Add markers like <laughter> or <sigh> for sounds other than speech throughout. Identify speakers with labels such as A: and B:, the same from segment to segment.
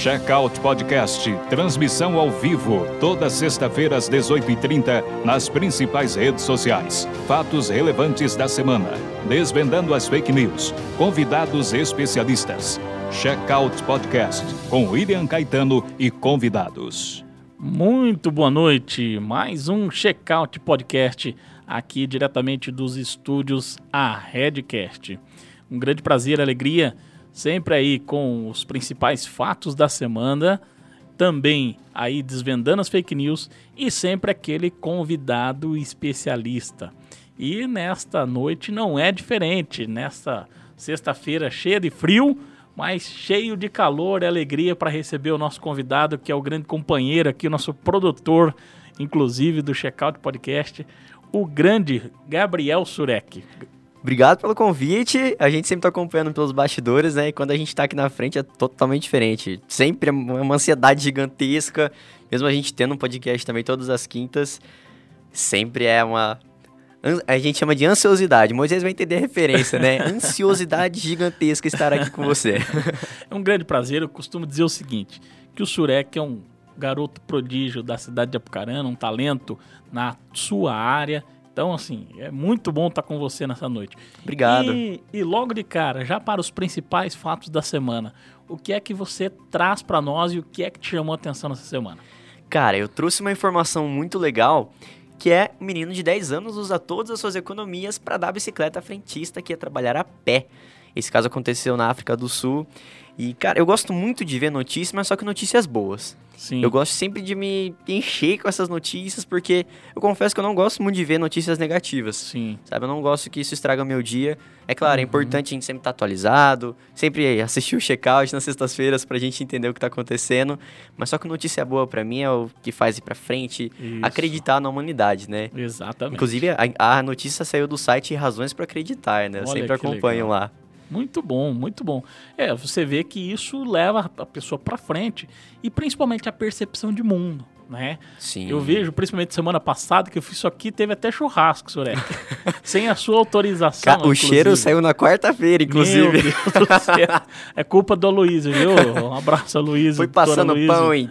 A: Checkout Podcast, transmissão ao vivo, toda sexta-feira às 18h30, nas principais redes sociais. Fatos relevantes da semana, desvendando as fake news, convidados especialistas. Checkout Podcast, com William Caetano e convidados.
B: Muito boa noite, mais um Checkout Podcast aqui diretamente dos estúdios A Redcast. Um grande prazer alegria sempre aí com os principais fatos da semana, também aí desvendando as fake news e sempre aquele convidado especialista. E nesta noite não é diferente, nesta sexta-feira cheia de frio, mas cheio de calor e alegria para receber o nosso convidado, que é o grande companheiro aqui, o nosso produtor, inclusive do Checkout Podcast, o grande Gabriel Surek.
C: Obrigado pelo convite. A gente sempre tá acompanhando pelos bastidores, né? E quando a gente tá aqui na frente é totalmente diferente. Sempre é uma ansiedade gigantesca. Mesmo a gente tendo um podcast também todas as quintas, sempre é uma. A gente chama de ansiosidade. Moisés vai entender a referência, né? <laughs> Ansiosidade gigantesca estar aqui com você.
B: É um grande prazer. Eu costumo dizer o seguinte: que o Surek é um garoto prodígio da cidade de Apucarana, um talento na sua área então, assim, é muito bom estar com você nessa noite.
C: Obrigado.
B: E, e logo de cara, já para os principais fatos da semana, o que é que você traz para nós e o que é que te chamou a atenção nessa semana?
C: Cara, eu trouxe uma informação muito legal que é um menino de 10 anos usa todas as suas economias para dar bicicleta frentista que ia trabalhar a pé. Esse caso aconteceu na África do Sul. E, cara, eu gosto muito de ver notícias, mas só que notícias boas.
B: Sim.
C: Eu gosto sempre de me encher com essas notícias, porque eu confesso que eu não gosto muito de ver notícias negativas.
B: Sim.
C: Sabe, eu não gosto que isso estraga o meu dia. É claro, é uhum. é importante a gente sempre estar tá atualizado, sempre assistir o check-out nas sextas-feiras pra gente entender o que tá acontecendo. Mas só que notícia boa para mim é o que faz ir pra frente, isso. acreditar na humanidade, né?
B: Exatamente.
C: Inclusive, a, a notícia saiu do site Razões para Acreditar, né? Eu Olha sempre acompanho legal. lá.
B: Muito bom, muito bom. É, você vê que isso leva a pessoa para frente e principalmente a percepção de mundo, né?
C: Sim.
B: Eu vejo, principalmente semana passada, que eu fiz isso aqui, teve até churrasco, Sorek. <laughs> sem a sua autorização.
C: o cheiro saiu na quarta-feira, inclusive. Meu Deus do
B: céu. É culpa do Aloysio, viu? Um abraço, Aloysio.
C: Foi passando pão em,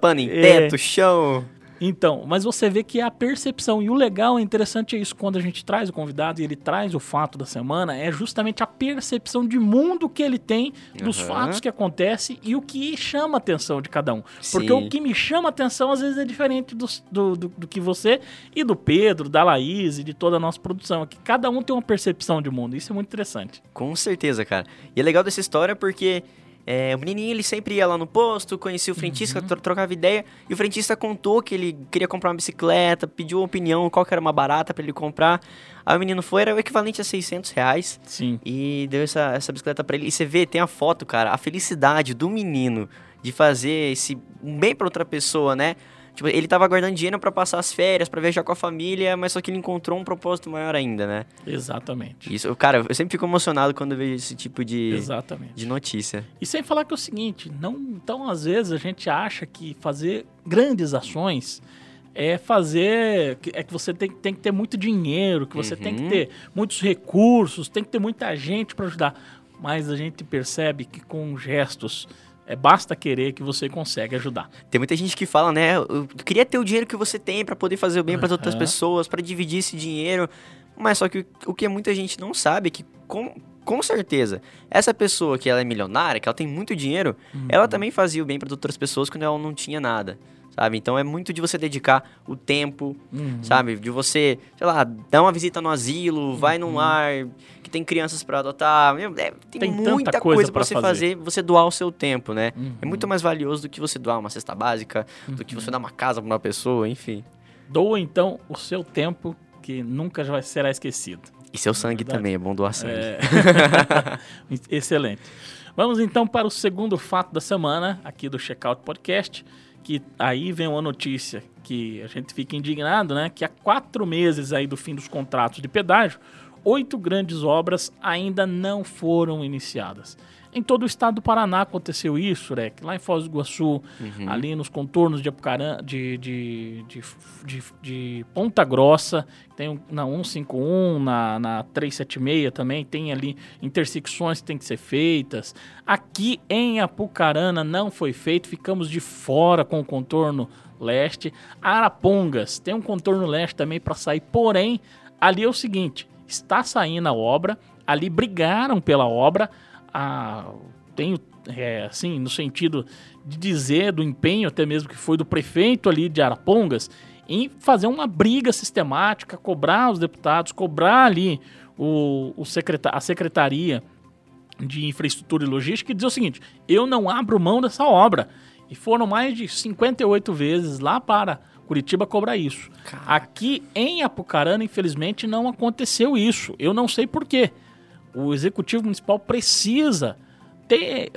C: pano em é. teto, chão.
B: Então, mas você vê que é a percepção. E o legal, é interessante é isso, quando a gente traz o convidado e ele traz o fato da semana, é justamente a percepção de mundo que ele tem dos uhum. fatos que acontecem e o que chama a atenção de cada um. Porque Sim. o que me chama a atenção, às vezes, é diferente do, do, do, do, que você e do Pedro, da Laís e de toda a nossa produção aqui. Cada um tem uma percepção de mundo. Isso é muito interessante.
C: Com certeza, cara. E é legal dessa história porque é, o menininho ele sempre ia lá no posto, conhecia o frentista, uhum. trocava ideia, e o frentista contou que ele queria comprar uma bicicleta, pediu opinião, qual que era uma barata para ele comprar. Aí o menino foi, era o equivalente a 600 reais.
B: Sim.
C: E deu essa, essa bicicleta para ele. E você vê, tem a foto, cara, a felicidade do menino de fazer esse bem para outra pessoa, né? Tipo, ele tava guardando dinheiro para passar as férias, para viajar com a família, mas só que ele encontrou um propósito maior ainda, né?
B: Exatamente.
C: Isso, cara, eu sempre fico emocionado quando vejo esse tipo de,
B: Exatamente.
C: de notícia.
B: E sem falar que é o seguinte, não, então às vezes a gente acha que fazer grandes ações é fazer. É que você tem, tem que ter muito dinheiro, que você uhum. tem que uhum. ter muitos recursos, tem que ter muita gente para ajudar. Mas a gente percebe que com gestos é, basta querer que você consegue ajudar.
C: Tem muita gente que fala, né? Eu queria ter o dinheiro que você tem para poder fazer o bem uhum. para outras pessoas, para dividir esse dinheiro. Mas só que o que muita gente não sabe é que, com, com certeza, essa pessoa que ela é milionária, que ela tem muito dinheiro, uhum. ela também fazia o bem para outras pessoas quando ela não tinha nada. Sabe? Então é muito de você dedicar o tempo, uhum. sabe? De você, sei lá, dar uma visita no asilo, vai num uhum. lar que tem crianças para adotar. Meu, é, tem, tem, muita coisa, coisa para você fazer. fazer. você doar o seu tempo, né? Uhum. É muito mais valioso do que você doar uma cesta básica, uhum. do que você uhum. dar uma casa para uma pessoa, enfim.
B: Doa então o seu tempo que nunca vai será esquecido.
C: E seu sangue também, é bom doar sangue. É... <laughs>
B: Excelente. Vamos então para o segundo fato da semana aqui do Checkout Podcast, que aí vem uma notícia que a gente fica indignado, né? Que há quatro meses aí do fim dos contratos de pedágio, oito grandes obras ainda não foram iniciadas. Em todo o estado do Paraná aconteceu isso, né? Lá em Foz do Iguaçu,
C: Uhum.
B: ali nos contornos de Apucarana, de, de, de, de, de Ponta Grossa, tem na 151, na, na 376 também, tem ali intersecções que tem que ser feitas. Aqui em Apucarana não foi feito, ficamos de fora com o contorno leste. Arapongas tem um contorno leste também para sair, porém, ali é o seguinte, está saindo a obra, ali brigaram pela obra, a, tenho, é, assim, no sentido de dizer do empenho até mesmo que foi do prefeito ali de Arapongas em fazer uma briga sistemática, cobrar os deputados, cobrar ali o, o secreta- a secretaria de infraestrutura e logística e dizer o seguinte: eu não abro mão dessa obra. E foram mais de 58 vezes lá para Curitiba cobrar isso. Aqui em Apucarana, infelizmente, não aconteceu isso. Eu não sei por quê. O executivo municipal precisa ter,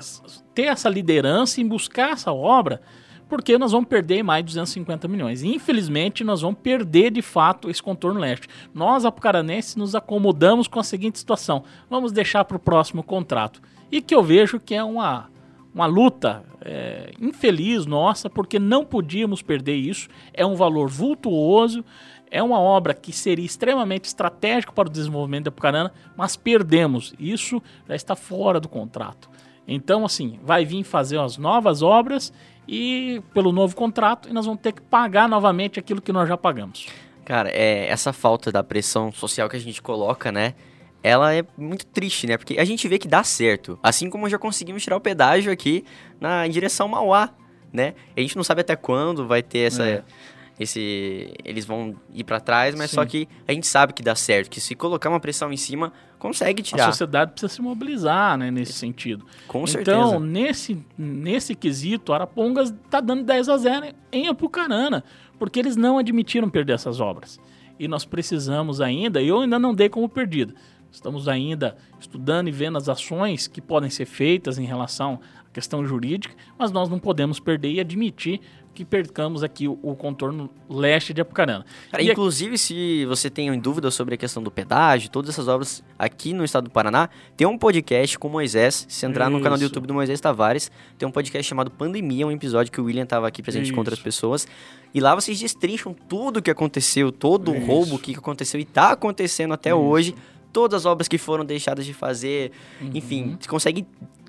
B: ter essa liderança em buscar essa obra, porque nós vamos perder mais de 250 milhões. E, infelizmente, nós vamos perder de fato esse contorno leste. Nós, apucaranenses, nos acomodamos com a seguinte situação: vamos deixar para o próximo contrato. E que eu vejo que é uma, uma luta é, infeliz nossa, porque não podíamos perder isso. É um valor vultuoso, é uma obra que seria extremamente estratégica para o desenvolvimento da Apucarana, mas perdemos. Isso já está fora do contrato. Então, assim, vai vir fazer as novas obras e pelo novo contrato e nós vamos ter que pagar novamente aquilo que nós já pagamos.
C: Cara, é, essa falta da pressão social que a gente coloca, né? Ela é muito triste, né? Porque a gente vê que dá certo. Assim como já conseguimos tirar o pedágio aqui na, em direção ao Mauá, né? A gente não sabe até quando vai ter essa.
B: É.
C: Esse, eles vão ir pra trás, mas só
B: Sim.
C: que a gente sabe que dá certo, que se colocar uma pressão em cima, consegue
B: A
C: tirar.
B: sociedade precisa se mobilizar né, nesse sentido.
C: Com certeza.
B: Então, nesse, nesse quesito, Arapongas está dando 10 a 0 em Apucarana, porque eles não admitiram perder essas obras. E nós precisamos ainda, eu ainda não dei como perdida. Estamos ainda estudando e vendo as ações que podem ser feitas em relação à questão jurídica, mas nós não podemos perder e admitir que percamos aqui o, o contorno leste de Apucarana.
C: Cara,
B: E aqui-
C: inclusive, se você tem dúvida sobre a questão do pedágio, todas essas obras aqui no estado do Paraná, tem um podcast com o Moisés. Se entrar no canal do
B: Isso.
C: YouTube do Moisés Tavares, tem um podcast chamado Pandemia, um episódio que o William estava aqui presente com outras
B: Isso.
C: pessoas. E lá vocês destrincham tudo o que aconteceu, todo o
B: Isso.
C: roubo que aconteceu e tá acontecendo até
B: Isso.
C: hoje. Todas as obras que foram deixadas de fazer.
B: Uhum.
C: Enfim, você consegue.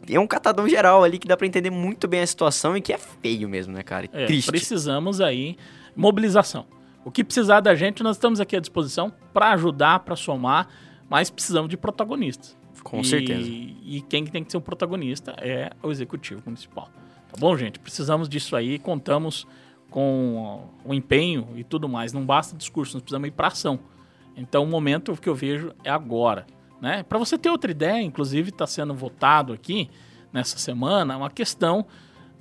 C: É um catadão geral ali que dá pra entender muito bem a situação e que é feio mesmo, né, cara?
B: É,
C: Triste.
B: precisamos aí mobilização. O que precisar da gente, nós estamos aqui à disposição para ajudar, para somar, mas precisamos de protagonistas.
C: Com
B: E-
C: certeza.
B: E quem tem que ser o protagonista é o executivo municipal. Tá bom, gente? Precisamos disso aí, contamos com o empenho e tudo mais. Não basta discurso, nós precisamos ir para ação. Então, o momento que eu vejo é agora. Né? Para você ter outra ideia, inclusive está sendo votado aqui nessa semana uma questão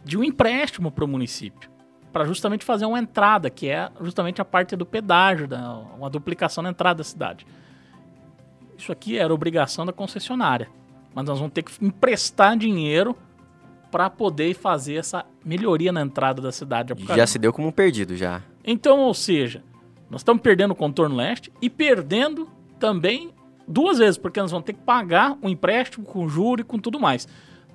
B: de um empréstimo para o município, para justamente fazer uma entrada, que é justamente a parte do pedágio, da, uma duplicação na entrada da cidade. Isso aqui era obrigação da concessionária, mas nós vamos ter que emprestar dinheiro para poder fazer essa melhoria na entrada da cidade.
C: Já se deu como um perdido, já.
B: Então, ou seja, nós estamos perdendo o contorno leste e perdendo também duas vezes, porque nós vamos ter que pagar o empréstimo com juro e com tudo mais.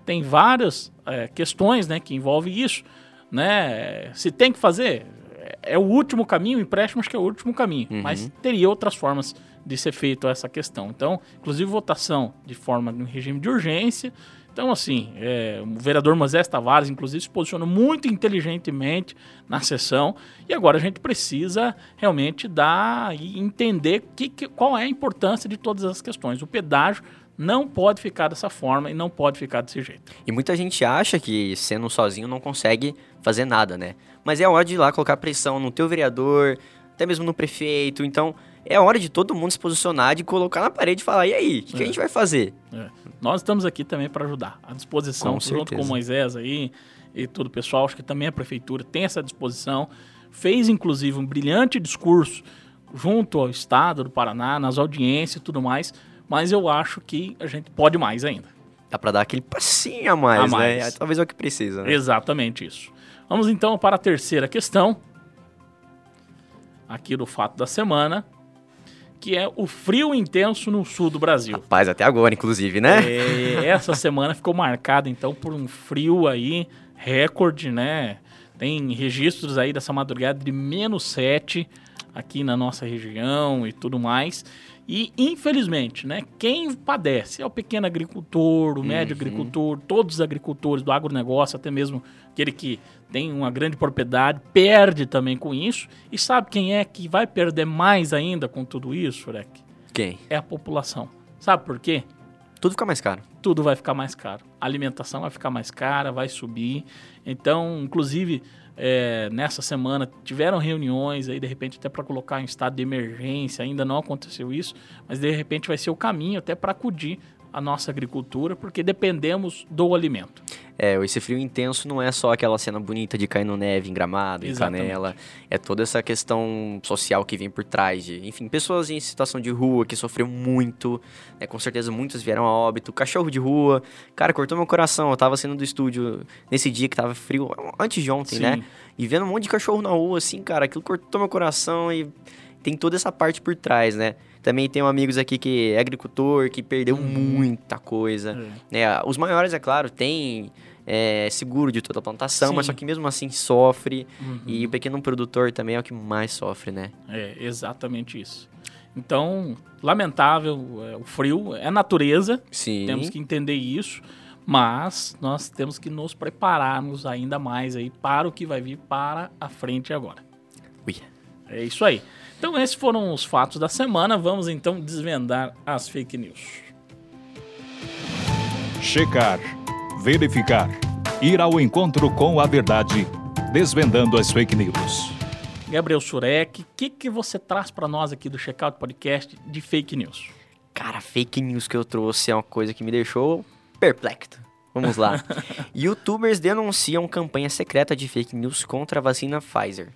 B: Tem várias é, questões né, que envolvem isso. Né? Se tem que fazer, é- é o último caminho, o empréstimo acho que é o último caminho,
C: Uhum.
B: mas teria outras formas de ser feito essa questão. Então, inclusive votação de forma no regime de urgência. Então, assim, é, o vereador Moisés Tavares, inclusive, se posicionou muito inteligentemente na sessão. E agora a gente precisa realmente dar e entender que, que- qual é a importância de todas as questões. O pedágio não pode ficar dessa forma e não pode ficar desse jeito.
C: E muita gente acha que sendo sozinho não consegue fazer nada, né? Mas é hora de ir lá colocar pressão no teu vereador, até mesmo no prefeito. Então, é hora de todo mundo se posicionar, de colocar na parede e falar: e aí, o que, que a
B: É.
C: gente vai fazer?
B: É. Nós estamos aqui também para ajudar. À disposição,
C: Com
B: junto com o Moisés aí e todo o pessoal. Acho que também a prefeitura tem essa disposição. Fez, inclusive, um brilhante discurso junto ao Estado do Paraná, nas audiências e tudo mais. Mas eu acho que a gente pode mais ainda.
C: Dá pra dar aquele passinho a mais,
B: A
C: né?
B: mais.
C: Talvez é o que precisa, né?
B: Exatamente isso. Vamos então para a terceira questão. Aqui do fato da semana. Que é o frio intenso no sul do Brasil.
C: Rapaz, até agora, inclusive, né?
B: É, essa <laughs> semana ficou marcada, então, por um frio aí, recorde, né? Tem registros aí dessa madrugada de menos 7 aqui na nossa região e tudo mais. E, infelizmente, né, quem padece é o pequeno agricultor, o médio uhum. agricultor, todos os agricultores do agronegócio, até mesmo aquele que tem uma grande propriedade, perde também com isso. E sabe quem é que vai perder mais ainda com tudo isso, Rek?
C: Quem?
B: É a população. Sabe por quê?
C: Tudo fica mais caro.
B: Tudo vai ficar mais caro. A alimentação vai ficar mais cara, vai subir. Então, inclusive, é, nessa semana tiveram reuniões aí, de repente, até para colocar em estado de emergência. Ainda não aconteceu isso, mas de repente vai ser o caminho até para acudir a nossa agricultura, porque dependemos do alimento.
C: É, esse frio intenso não é só aquela cena bonita de cair no neve em Gramado, Exatamente. em Canela. É toda essa questão social que vem por trás de, enfim, pessoas em situação de rua que sofreram muito, né, com certeza muitos vieram a óbito, cachorro de rua. Cara, cortou meu coração. Eu tava saindo do estúdio nesse dia que tava frio, antes de ontem, né? Sim. né? E vendo um monte de cachorro na rua, assim, cara, aquilo cortou meu coração e tem toda essa parte por trás, né? Também tenho amigos aqui que é agricultor, que perdeu hum. muita coisa. É. É, os maiores, é claro, tem é, seguro de toda a plantação, Sim. mas só que mesmo assim sofre. Uhum. E o pequeno produtor também é o que mais sofre, né?
B: É, exatamente isso. Então, lamentável, é, o frio é natureza.
C: Sim.
B: Temos que entender isso. Mas nós temos que nos prepararmos ainda mais aí para o que vai vir para a frente agora.
C: Ui.
B: É isso aí. Então, esses foram os fatos da semana. Vamos então desvendar as fake news.
A: Checar, verificar, ir ao encontro com a verdade, desvendando as fake news.
B: Gabriel Surek, o que, que você traz para nós aqui do Checkout Podcast de fake news?
C: Cara, fake news que eu trouxe é uma coisa que me deixou perplexo. Vamos lá. <laughs> Youtubers denunciam campanha secreta de fake news contra a vacina Pfizer.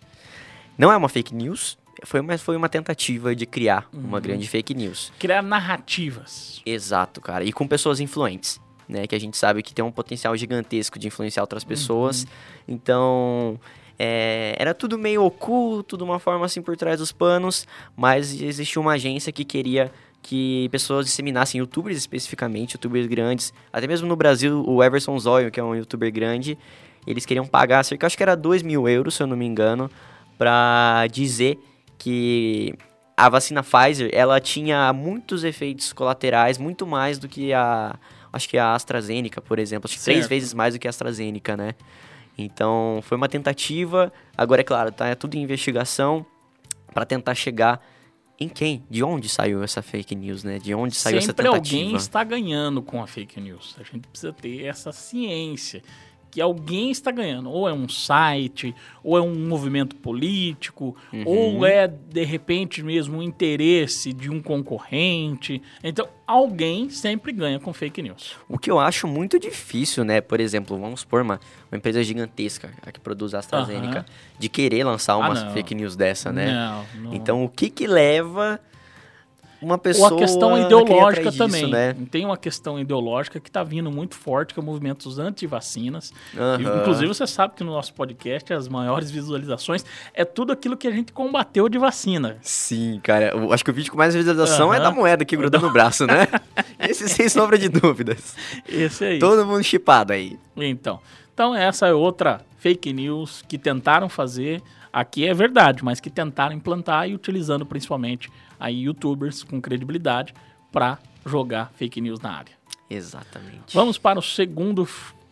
C: Não é uma fake news, foi uma, foi uma tentativa de criar uhum. uma grande fake news.
B: Criar narrativas.
C: Exato, cara. E com pessoas influentes, né? Que a gente sabe que tem um potencial gigantesco de influenciar outras pessoas. Uhum. Então, é, era tudo meio oculto, de uma forma assim por trás dos panos, mas existia uma agência que queria que pessoas disseminassem, youtubers especificamente, youtubers grandes, até mesmo no Brasil, o Everson Zóio, que é um youtuber grande, eles queriam pagar cerca, acho que era 2 mil euros, se eu não me engano, para dizer que a vacina Pfizer, ela tinha muitos efeitos colaterais, muito mais do que a, acho que a AstraZeneca, por exemplo, acho que três vezes mais do que a AstraZeneca, né? Então, foi uma tentativa, agora é claro, tá é tudo em investigação para tentar chegar em quem? De onde saiu essa fake news, né? De onde saiu
B: Sempre
C: essa tentativa?
B: alguém está ganhando com a fake news. A gente precisa ter essa ciência que alguém está ganhando. Ou é um site, ou é um movimento político, uhum. ou é, de repente, mesmo um interesse de um concorrente. Então, alguém sempre ganha com fake news.
C: O que eu acho muito difícil, né? Por exemplo, vamos supor uma, uma empresa gigantesca, a que produz AstraZeneca, uhum. de querer lançar uma ah, fake news dessa, né?
B: Não, não.
C: Então, o que que leva uma pessoa.
B: Ou a questão ideológica também. né? Tem uma questão ideológica que está vindo muito forte, que é movimentos anti-vacinas. Uhum. Inclusive, você sabe que no nosso podcast as maiores visualizações é tudo aquilo que a gente combateu de vacina.
C: Sim, cara. Eu acho que o vídeo com mais visualização uhum. é da moeda aqui grudando no braço, né? <laughs> Esse sem sombra de dúvidas.
B: Esse aí.
C: Todo mundo chipado aí.
B: Então. Então, essa é outra fake news que tentaram fazer. Aqui é verdade, mas que tentaram implantar e utilizando principalmente aí youtubers com credibilidade para jogar fake news na área.
C: Exatamente.
B: Vamos para o segundo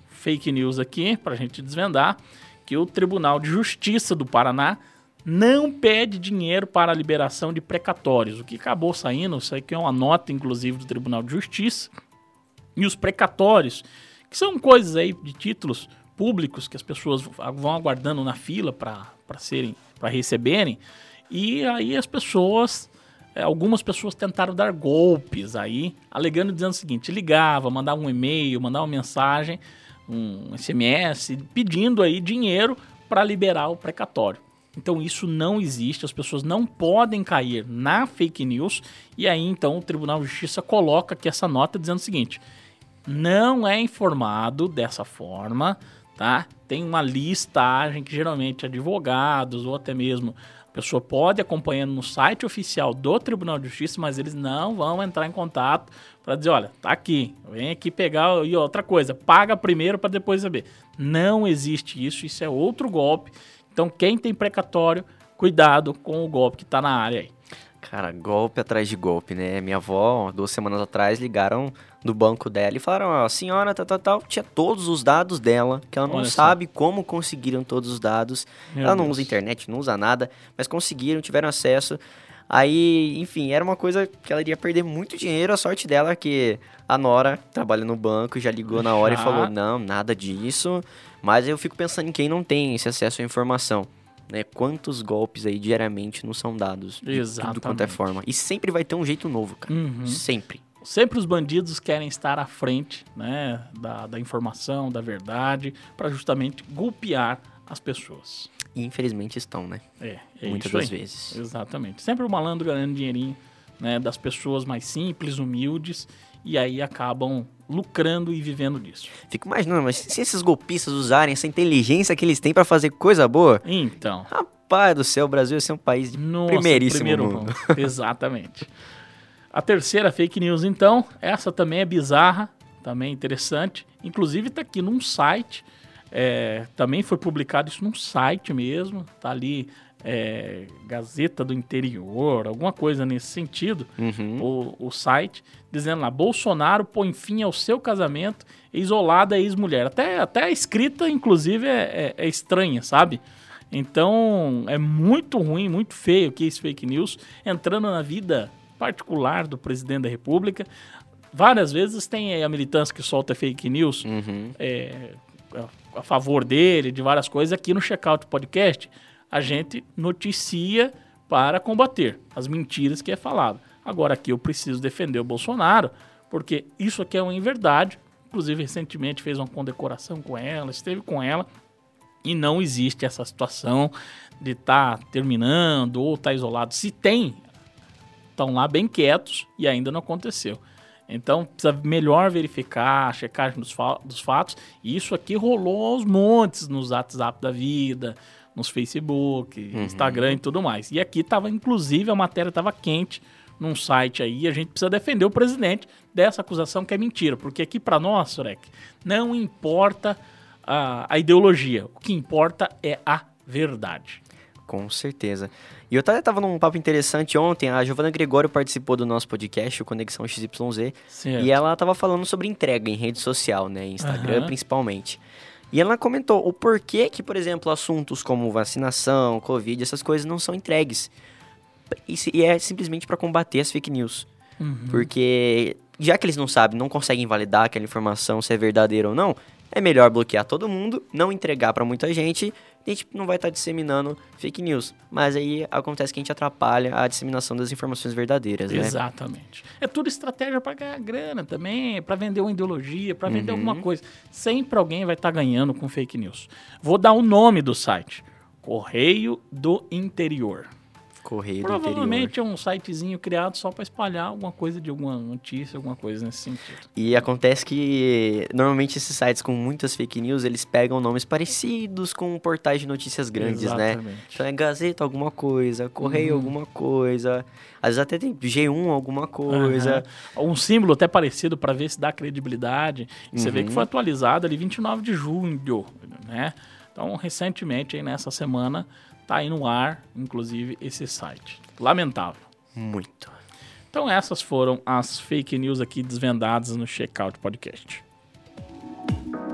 B: fake news aqui, para a gente desvendar, que o Tribunal de Justiça do Paraná não pede dinheiro para a liberação de precatórios. O que acabou saindo, isso aqui é uma nota, inclusive, do Tribunal de Justiça. E os precatórios, que são coisas aí de títulos públicos que as pessoas vão aguardando na fila para serem, para receberem. E aí as pessoas é, algumas pessoas tentaram dar golpes aí, alegando dizendo o seguinte: ligava, mandava um e-mail, mandava uma mensagem, um SMS, pedindo aí dinheiro para liberar o precatório. Então isso não existe, as pessoas não podem cair na fake news. E aí então o Tribunal de Justiça coloca aqui essa nota dizendo o seguinte: não é informado dessa forma, tá? Tem uma listagem que geralmente advogados ou até mesmo pessoa pode acompanhando no site oficial do Tribunal de Justiça, mas eles não vão entrar em contato para dizer, olha, tá aqui, vem aqui pegar e outra coisa, paga primeiro para depois saber. Não existe isso, isso é outro golpe. Então quem tem precatório, cuidado com o golpe que está na área aí.
C: Cara, golpe atrás de golpe, né? Minha avó, duas semanas atrás, ligaram do banco dela e falaram: Ó, a senhora, tal, tal, tal, tinha todos os dados dela, que ela não
B: Olha só.
C: sabe como conseguiram todos os dados.
B: Meu
C: ela não
B: Deus.
C: usa internet, não usa nada, mas conseguiram, tiveram acesso. Aí, enfim, era uma coisa que ela iria perder muito dinheiro. A sorte dela é que a Nora trabalha no banco, já ligou na hora
B: Já.
C: e falou: não, nada disso. Mas eu fico pensando em quem não tem esse acesso à informação. Né? Quantos golpes aí diariamente não são dados? De tudo quanto é
B: Exatamente.
C: forma. E sempre vai ter um jeito novo, cara.
B: Uhum.
C: Sempre.
B: Sempre os bandidos querem estar à frente né, da, da informação, da verdade, para justamente golpear as pessoas.
C: E infelizmente estão, né?
B: É, é
C: Muitas das
B: aí.
C: vezes.
B: Exatamente. Sempre o malandro ganhando dinheirinho né, das pessoas mais simples, humildes, e aí acabam lucrando e vivendo disso.
C: Fico imaginando, mas se esses golpistas usarem essa inteligência que eles têm pra fazer coisa boa,
B: Então,
C: rapaz do céu, o Brasil ia ser um país de
B: Nossa,
C: primeiríssimo
B: primeiro
C: mundo.
B: mundo. <laughs> Exatamente. A terceira fake news, então, essa também é bizarra, também é interessante. Inclusive está aqui num site, é, também foi publicado isso num site mesmo, tá ali é, Gazeta do Interior, alguma coisa nesse sentido,
C: Uhum.
B: o, o site, dizendo lá, Bolsonaro põe fim ao seu casamento, isolada a ex-mulher. Até, até a escrita, inclusive, é, é- é estranha, sabe? Então, é muito ruim, muito feio que esse fake news, entrando na vida particular do presidente da república. Várias vezes tem aí a militância que solta fake news
C: Uhum.
B: é, a- a favor dele, de várias coisas, aqui no Checkout Podcast, a gente noticia para combater as mentiras que é falado. Agora aqui eu preciso defender o Bolsonaro, porque isso aqui é uma inverdade. Inclusive, recentemente fez uma condecoração com ela, esteve com ela, e não existe essa situação de estar terminando ou estar isolado. Se tem, estão lá bem quietos e ainda não aconteceu. Então precisa melhor verificar a checagem dos, fa- dos fatos. E isso aqui rolou aos montes nos WhatsApp da vida, nos Facebook, Instagram e tudo mais. E aqui tava, inclusive, a matéria estava quente num site aí. E a gente precisa defender o presidente dessa acusação que é mentira. Porque aqui para nós, Sorek, não importa a, a ideologia. O que importa é a verdade.
C: Com certeza. E eu até tava num papo interessante ontem, a Giovana Gregório participou do nosso podcast, o Conexão XYZ,
B: Certo.
C: e ela tava falando sobre entrega em rede social, né, Instagram
B: Aham.
C: principalmente. E ela comentou o porquê que, por exemplo, assuntos como vacinação, Covid, essas coisas não são entregues. E é simplesmente para combater as fake news.
B: Uhum.
C: Porque já que eles não sabem, não conseguem validar aquela informação se é verdadeira ou não, é melhor bloquear todo mundo, não entregar para muita gente, e a gente não vai estar disseminando fake news. Mas aí acontece que a gente atrapalha a disseminação das informações verdadeiras, né?
B: Exatamente. É tudo estratégia para ganhar grana também, para vender uma ideologia, para vender
C: Uhum.
B: alguma coisa. Sempre alguém vai estar ganhando com fake news. Vou dar o nome do site: Correio do Interior.
C: Correio.
B: Provavelmente é um sitezinho criado só para espalhar alguma coisa de alguma notícia, alguma coisa nesse sentido.
C: E acontece que normalmente esses sites com muitas fake news, eles pegam nomes parecidos com portais de notícias grandes, né?
B: Exatamente.
C: Então é Gazeta alguma coisa, Correio
B: Uhum.
C: alguma coisa, às vezes até tem G1 alguma coisa.
B: Aham. Um símbolo até parecido para ver se dá credibilidade. E Você vê que
C: Uhum.
B: foi atualizado ali 29 de junho, né? Então, recentemente, aí nessa semana, tá aí no ar, inclusive, esse site. Lamentável.
C: Muito.
B: Então, essas foram as fake news aqui desvendadas no Checkout Podcast.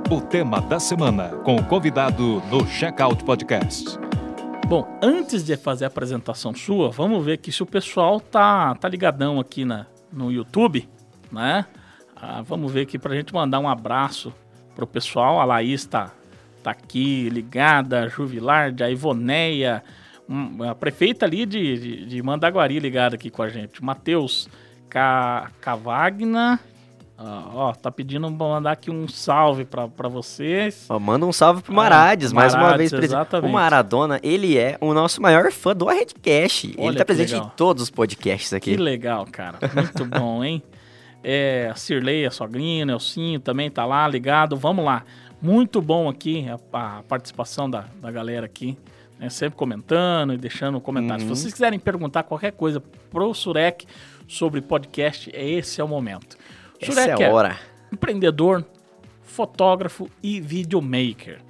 A: O tema da semana com o convidado no Checkout Podcast.
B: Bom, antes de fazer a apresentação sua, vamos ver aqui se o pessoal tá, tá ligadão aqui na, no YouTube, né? Ah, vamos ver aqui pra gente mandar um abraço pro pessoal. A Laís tá, tá aqui ligada, a Juvilar, a Ivoneia, hum, a prefeita ali de, de, de Mandaguari ligada aqui com a gente. O Matheus Ca, Cavagna, ah, ó, tá pedindo pra mandar aqui um salve pra, pra vocês.
C: Ó, manda um salve pro
B: Ah,
C: Marades, mais uma vez presente.
B: exatamente.
C: O Maradona, ele é o nosso maior fã do Redcast. Ele tá
B: que
C: presente
B: legal.
C: em todos os podcasts
B: Que
C: aqui.
B: legal, cara. Muito <laughs> bom, hein? É, a Cirlei, a sogrinha, Nelsinho também tá lá ligado. Vamos lá. Muito bom aqui a, a participação da, da galera aqui né, sempre comentando e deixando comentários.
C: Uhum.
B: Se vocês quiserem perguntar qualquer coisa pro Surek sobre podcast, esse é o momento.
C: Essa
B: Surek
C: é a hora.
B: empreendedor, fotógrafo e videomaker.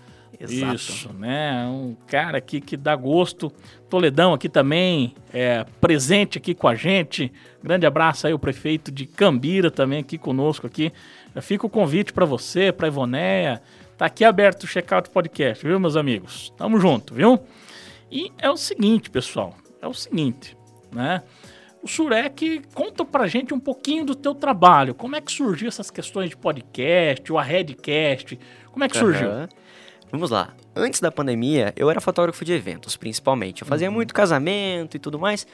C: Exato.
B: Isso, né? Um cara aqui que dá gosto. Toledão aqui também, é, presente aqui com a gente. Grande abraço aí o prefeito de Cambira também aqui conosco aqui. Já fica o convite para você, para Ivoneia. Tá aqui aberto o Checkout Podcast, viu, meus amigos? Tamo junto, viu? E é o seguinte, pessoal, é o seguinte, né? O Surek conta pra gente um pouquinho do teu trabalho. Como é que surgiu essas questões de podcast, o Arredcast? Como é que surgiu?
C: Vamos lá. Antes da pandemia, eu era fotógrafo de eventos, principalmente. Eu fazia muito casamento e tudo mais.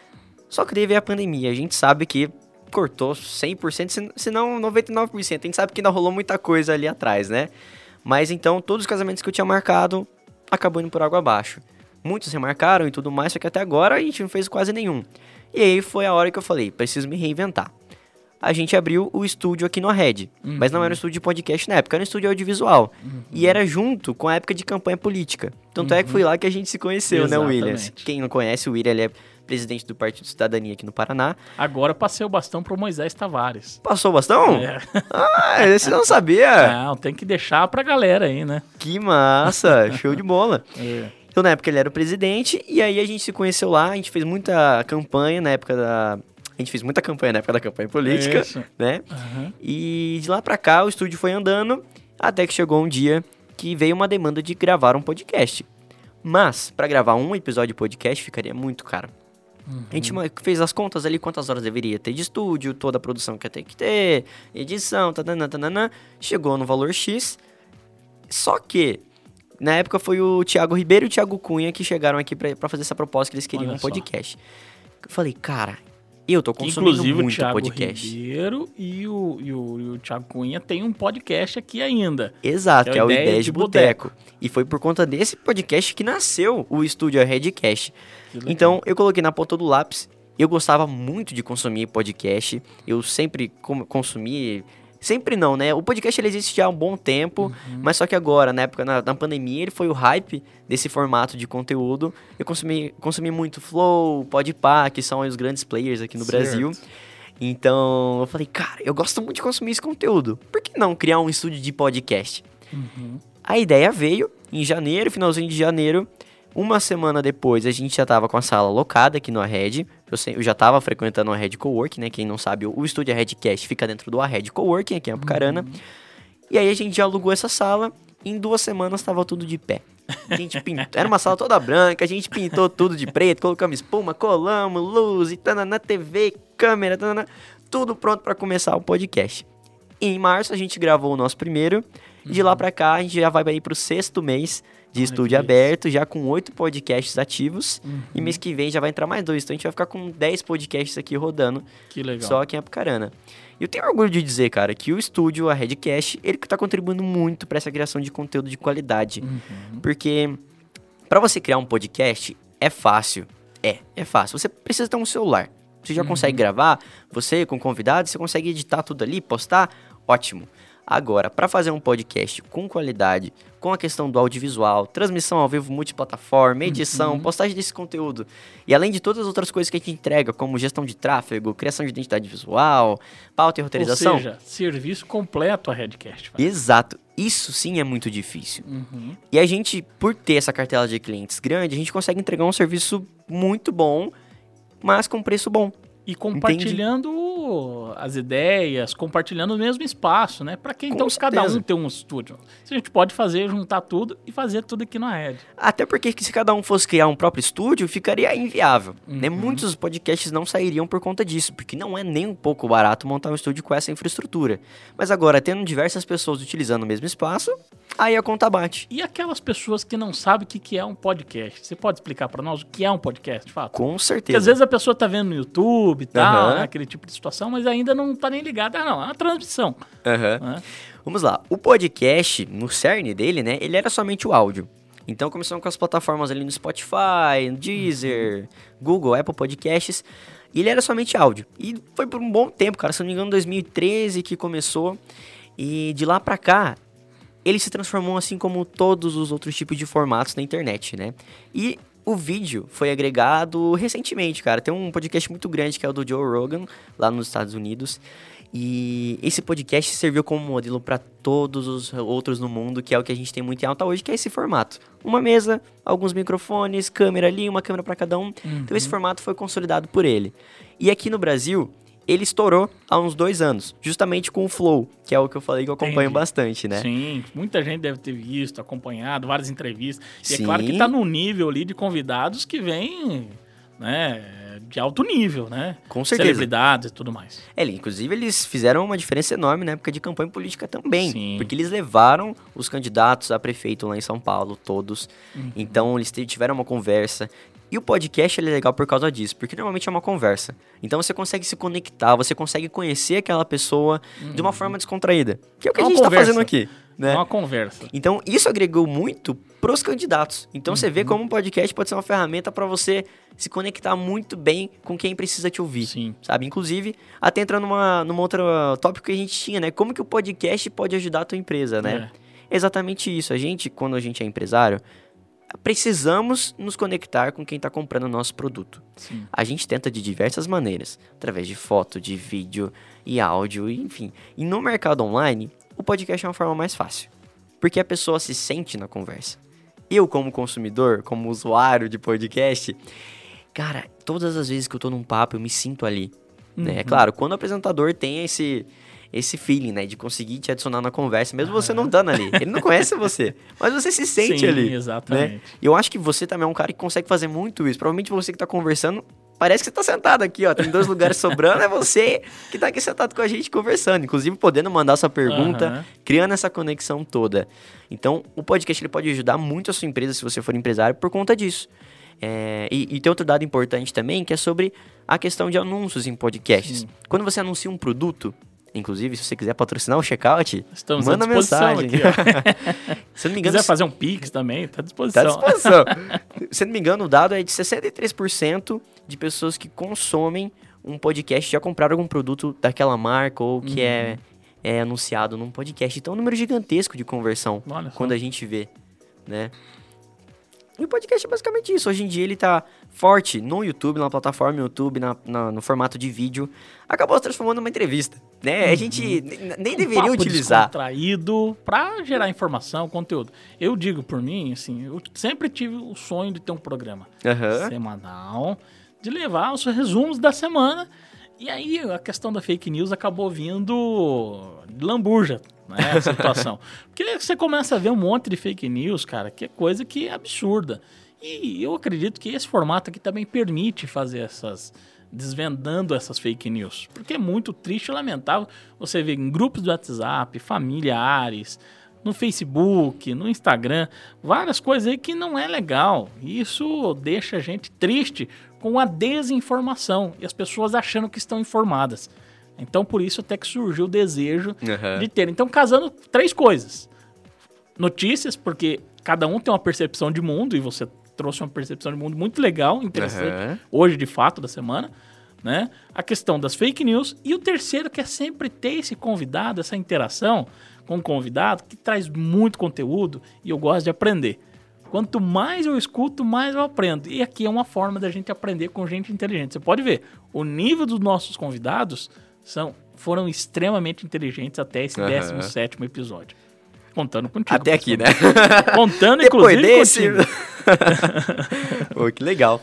C: Só que veio a pandemia. A gente sabe que cortou 100%, se- se não 99%. A gente sabe que ainda rolou muita coisa ali atrás, né? Mas então, todos os casamentos que eu tinha marcado acabou indo por água abaixo. Muitos remarcaram e tudo mais, só que até agora a gente não fez quase nenhum. E aí foi a hora que eu falei, preciso me reinventar. A gente abriu o estúdio aqui no Red, mas não era um estúdio de podcast na época, era um estúdio audiovisual. E era junto com a época de campanha política. Tanto é que foi lá que a gente se conheceu, né, Williams?
B: Exatamente.
C: Quem não conhece, o William ele é presidente do Partido Cidadania aqui no Paraná.
B: Agora passei o bastão pro Moisés Tavares.
C: Passou o bastão?
B: É.
C: Ah, esse não sabia.
B: Não, tem que deixar pra galera aí, né?
C: Que massa, <laughs> show de bola.
B: É.
C: Então, na época, ele era o presidente, e aí a gente se conheceu lá, a gente fez muita campanha na época da... A gente fez muita campanha na época da campanha política,
B: Isso.
C: né?
B: Aham.
C: E de lá pra cá, o estúdio foi andando, até que chegou um dia que veio uma demanda de gravar um podcast. Mas, pra gravar um episódio de podcast, ficaria muito caro. A gente fez as contas ali, quantas horas deveria ter de estúdio, toda a produção que ia ter que ter, edição, tananã, tananã. Chegou no valor X. Só que, na época foi o Thiago Ribeiro e o Thiago Cunha que chegaram aqui pra, pra fazer essa proposta que eles queriam
B: Olha
C: um
B: só.
C: podcast. Eu falei, cara, eu tô consumindo
B: Inclusive o
C: muito
B: Thiago
C: podcast.
B: Ribeiro e o, e, o, e o Thiago Cunha tem um podcast aqui ainda.
C: Exato,
B: É
C: que é
B: o
C: o
B: Ideia
C: Ideia
B: de
C: Boteco. E foi por conta desse podcast que nasceu o estúdio Redcast. Então, eu coloquei na ponta do lápis. Eu gostava muito de consumir podcast. Eu sempre consumi. Sempre não, né? O podcast ele existe já há um bom tempo,
B: Uhum.
C: mas só que agora, na época na, na pandemia, ele foi o hype desse formato de conteúdo. Eu consumi, consumi muito Flow, Podpah, que são os grandes players aqui no
B: Certo.
C: Brasil. Então, eu falei, cara, eu gosto muito de consumir esse conteúdo. Por que não criar um estúdio de podcast?
B: Uhum.
C: A ideia veio em janeiro, finalzinho de janeiro. Uma semana depois, a gente já tava com a sala locada aqui no Arred. Eu, eu já tava frequentando o Arred Coworking, né? Quem não sabe, o, o estúdio Arredcast fica dentro do Arred Coworking, aqui em Apucarana. E aí a gente já alugou essa sala. Em duas semanas tava tudo de pé. A gente pintou, <laughs> era uma sala toda branca, a gente pintou tudo de preto, colocamos espuma, colamos, luz, e tanana, TV, câmera, tanana, tudo pronto para começar o podcast. Em março a gente gravou o nosso primeiro, e de lá pra cá a gente já vai ir pro sexto mês de
B: Olha
C: estúdio aberto, já com oito podcasts ativos,
B: Uhum.
C: e mês que vem já vai entrar mais dois, então a gente vai ficar com dez podcasts aqui rodando
B: Que legal.
C: só aqui em Apucarana. E eu tenho orgulho de dizer, cara, que o estúdio, a Redcast, ele que tá contribuindo muito para essa criação de conteúdo de qualidade.
B: Uhum.
C: Porque para você criar um podcast é fácil. É, é fácil. Você precisa ter um celular. Você já consegue gravar, você com convidados, você consegue editar tudo ali, postar, ótimo. Agora, para fazer um podcast com qualidade, com a questão do audiovisual, transmissão ao vivo multiplataforma, edição, postagem desse conteúdo, e além de todas as outras coisas que a gente entrega, como gestão de tráfego, criação de identidade visual, pauta e roteirização.
B: Ou seja, serviço completo a Redcast. vai.
C: Exato. Isso sim é muito difícil.
B: Uhum.
C: E a gente, por ter essa cartela de clientes grande, a gente consegue entregar um serviço muito bom, mas com preço bom.
B: E compartilhando as ideias, compartilhando o mesmo espaço, né? Pra que então cada um ter um estúdio? Se a gente pode fazer, juntar tudo e fazer tudo aqui na rede.
C: Até porque se cada um fosse criar um próprio estúdio, ficaria inviável. Né?
B: Uhum.
C: Muitos podcasts não sairiam por conta disso, porque não é nem um pouco barato montar um estúdio com essa infraestrutura. Mas agora, tendo diversas pessoas utilizando o mesmo espaço, aí a conta bate.
B: E aquelas pessoas que não sabem o que que é um podcast? Você pode explicar pra nós o que é um podcast, de fato?
C: Com
B: Porque
C: certeza.
B: às vezes a pessoa tá vendo no YouTube e tal,
C: Aham.
B: né, aquele tipo de situação, mas ainda não tá nem ligada. Ah, não, é uma transmissão.
C: Aham.
B: né?
C: Vamos lá. O podcast, no cerne dele, né? Ele era somente o áudio. Então começamos com as plataformas ali no Spotify, no Deezer, Google, Apple Podcasts. E ele era somente áudio. E foi por um bom tempo, cara. Se não me engano, 2013 que começou. E de lá pra cá, ele se transformou assim como todos os outros tipos de formatos na internet, né? E O vídeo foi agregado recentemente, cara. Tem um podcast muito grande que é o do Joe Rogan, lá nos Estados Unidos. E esse podcast serviu como modelo para todos os outros no mundo, que é o que a gente tem muito em alta hoje, que é esse formato. Uma mesa, alguns microfones, câmera ali, uma câmera para cada um. Uhum. Então esse formato foi consolidado por ele. E aqui no Brasil, ele estourou há uns dois anos, justamente com o Flow, que é o que eu falei que eu acompanho Entendi. bastante, né?
B: Sim, muita gente deve ter visto, acompanhado, várias entrevistas. E Sim. é claro que tá no nível ali de convidados que vem, né? de alto nível, né?
C: Com certeza.
B: Celebridades e tudo mais.
C: É, inclusive eles fizeram uma diferença enorme na época de campanha política também. Sim. Porque eles levaram os candidatos a prefeito lá em São Paulo, todos. Uhum. Então eles tiveram uma conversa. E o podcast é legal por causa disso, porque normalmente é uma conversa. Então você consegue se conectar, você consegue conhecer aquela pessoa uhum. de uma forma descontraída. Que é o que é a gente está fazendo aqui. Né?
B: É uma conversa.
C: Então isso agregou muito pros candidatos. Então uhum. você vê uhum. como um podcast pode ser uma ferramenta para você se conectar muito bem com quem precisa te ouvir.
B: Sim.
C: Sabe? Inclusive, até entrando numa, numa outra tópico que a gente tinha, né? Como que o podcast pode ajudar a tua empresa, né? É. Exatamente isso. A gente, quando a gente é empresário, precisamos nos conectar com quem está comprando o nosso produto.
B: Sim.
C: A gente tenta de diversas maneiras, através de foto, de vídeo e áudio, enfim. E no mercado online, o podcast é uma forma mais fácil, porque a pessoa se sente na conversa. Eu, como consumidor, como usuário de podcast, cara, todas as vezes que eu tô num papo, eu me sinto ali. Uhum. Né? É claro, quando o apresentador tem esse esse feeling, né? De conseguir te adicionar na conversa, mesmo você não estando ali. Ele não conhece você, mas você se sente
B: Sim,
C: ali.
B: exatamente.
C: Né? E eu acho que você também é um cara que consegue fazer muito isso. Provavelmente você que tá conversando, parece que você tá sentado aqui, ó. Tem dois lugares <laughs> sobrando, é você que tá aqui sentado com a gente conversando. Inclusive, podendo mandar sua pergunta, uhum. criando essa conexão toda. Então, o podcast ele pode ajudar muito a sua empresa, se você for empresário, por conta disso. É, e, e, tem outro dado importante também, que é sobre a questão de anúncios em podcasts. Sim. Quando você anuncia um produto, Inclusive, se você quiser patrocinar o checkout, Estamos manda mensagem. Aqui, <laughs>
B: se não me engano, quiser fazer um Pix também, tá à disposição.
C: Tá à disposição. <laughs> se não me engano, o dado é de 63% de pessoas que consomem um podcast já compraram algum produto daquela marca ou que é, uhum. é, é, anunciado num podcast. Então, é um número gigantesco de conversão quando a gente vê, né? E o podcast é basicamente isso. Hoje em dia ele tá forte no YouTube, na plataforma YouTube, na, na no formato de vídeo. Acabou se transformando numa entrevista, né? Uhum. A gente nem um deveria utilizar.
B: descontraído para gerar informação, conteúdo. Eu digo por mim, assim, eu sempre tive o sonho de ter um programa
C: uhum.
B: semanal, de levar os resumos da semana. E aí a questão da fake news acabou vindo de lambuja, né, a <laughs> situação. Porque você começa a ver um monte de fake news, cara, que é coisa que é absurda. E eu acredito que esse formato aqui também permite fazer essas desvendando essas fake news, porque é muito triste e lamentável você ver em grupos do WhatsApp, familiares, no Facebook, no Instagram, várias coisas aí que não é legal. Isso deixa a gente triste com a desinformação e as pessoas achando que estão informadas. Então, por isso até que surgiu o desejo uhum. de ter. Então, casando três coisas. Notícias, porque cada um tem uma percepção de mundo e você trouxe uma percepção de mundo muito legal, interessante, uhum. hoje de fato da semana, né? A questão das fake news e o terceiro que é sempre ter esse convidado, essa interação com o convidado que traz muito conteúdo e eu gosto de aprender. Quanto mais eu escuto, mais eu aprendo. E aqui é uma forma da gente aprender com gente inteligente. Você pode ver, o nível dos nossos convidados são, foram extremamente inteligentes até esse uhum. 17 episódio. Contando contigo.
C: Até aqui, né?
B: Contando, <laughs> inclusive, desse... contigo. <laughs>
C: Pô, que legal.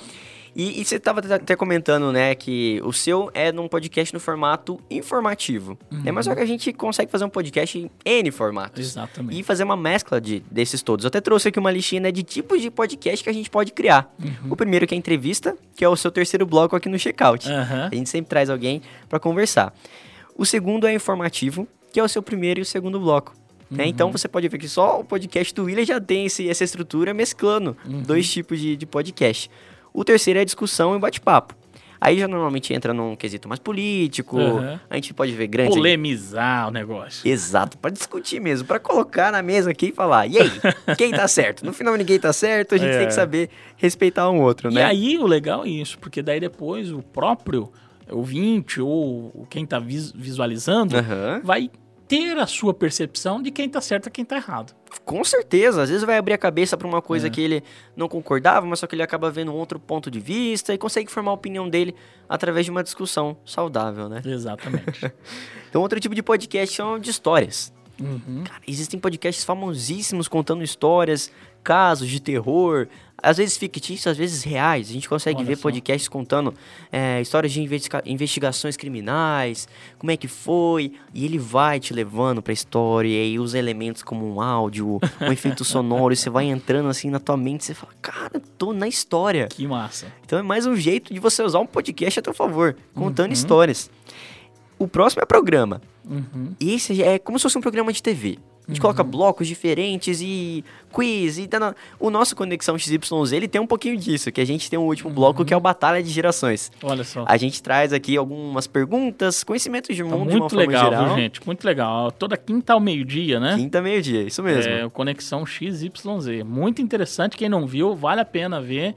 C: E, e você estava até comentando, né, que o seu é num podcast no formato informativo. Uhum. Né? Mas só que a gente consegue fazer um podcast em N formatos.
B: Exatamente.
C: E fazer uma mescla de, desses todos. Eu até trouxe aqui uma listinha né, de tipos de podcast que a gente pode criar. Uhum. O primeiro que é a entrevista, que é o seu terceiro bloco aqui no Checkout.
B: Uhum.
C: A gente sempre traz alguém para conversar. O segundo é informativo, que é o seu primeiro e o segundo bloco. Né? Uhum. Então você pode ver que só o podcast do William já tem esse, essa estrutura mesclando uhum. dois tipos de, de podcast. O terceiro é a discussão e bate-papo. Aí já normalmente entra num quesito mais político. Uhum. A gente pode ver grandes.
B: Polemizar o negócio.
C: Exato, para discutir mesmo, para colocar na mesa aqui e falar. E aí, <laughs> quem tá certo? No final ninguém tá certo, a gente é. tem que saber respeitar um outro, né?
B: E aí o legal é isso, porque daí depois o próprio ouvinte ou quem tá visualizando uhum. vai ter a sua percepção de quem tá certo e quem tá errado.
C: Com certeza, às vezes vai abrir a cabeça para uma coisa é. que ele não concordava, mas só que ele acaba vendo um outro ponto de vista e consegue formar a opinião dele através de uma discussão saudável, né?
B: Exatamente. <laughs>
C: então, outro tipo de podcast são de histórias.
B: Uhum.
C: Cara, existem podcasts famosíssimos contando histórias, casos de terror, às vezes fictícios, às vezes reais. A gente consegue Olha ver só. podcasts contando é, histórias de investiga investigações criminais, como é que foi, e ele vai te levando pra história, e os elementos como um áudio, um efeito <laughs> sonoro, e você vai entrando assim na tua mente, você fala, cara, tô na história.
B: Que massa.
C: Então é mais um jeito de você usar um podcast a teu favor, contando uhum. histórias. O próximo é programa.
B: Uhum.
C: Esse é como se fosse um programa de TV. A gente uhum. coloca blocos diferentes e quiz. E tá o nosso Conexão XYZ ele tem um pouquinho disso, que a gente tem um último bloco que é o uhum. Batalha de Gerações.
B: Olha só.
C: A gente traz aqui algumas perguntas, conhecimentos de tá mundo
B: tá
C: muito
B: de legal,
C: geral.
B: Viu, gente? Muito legal. Toda quinta ao meio-dia, né?
C: Quinta ao meio-dia, isso mesmo.
B: É o Conexão XYZ. Muito interessante. Quem não viu, vale a pena ver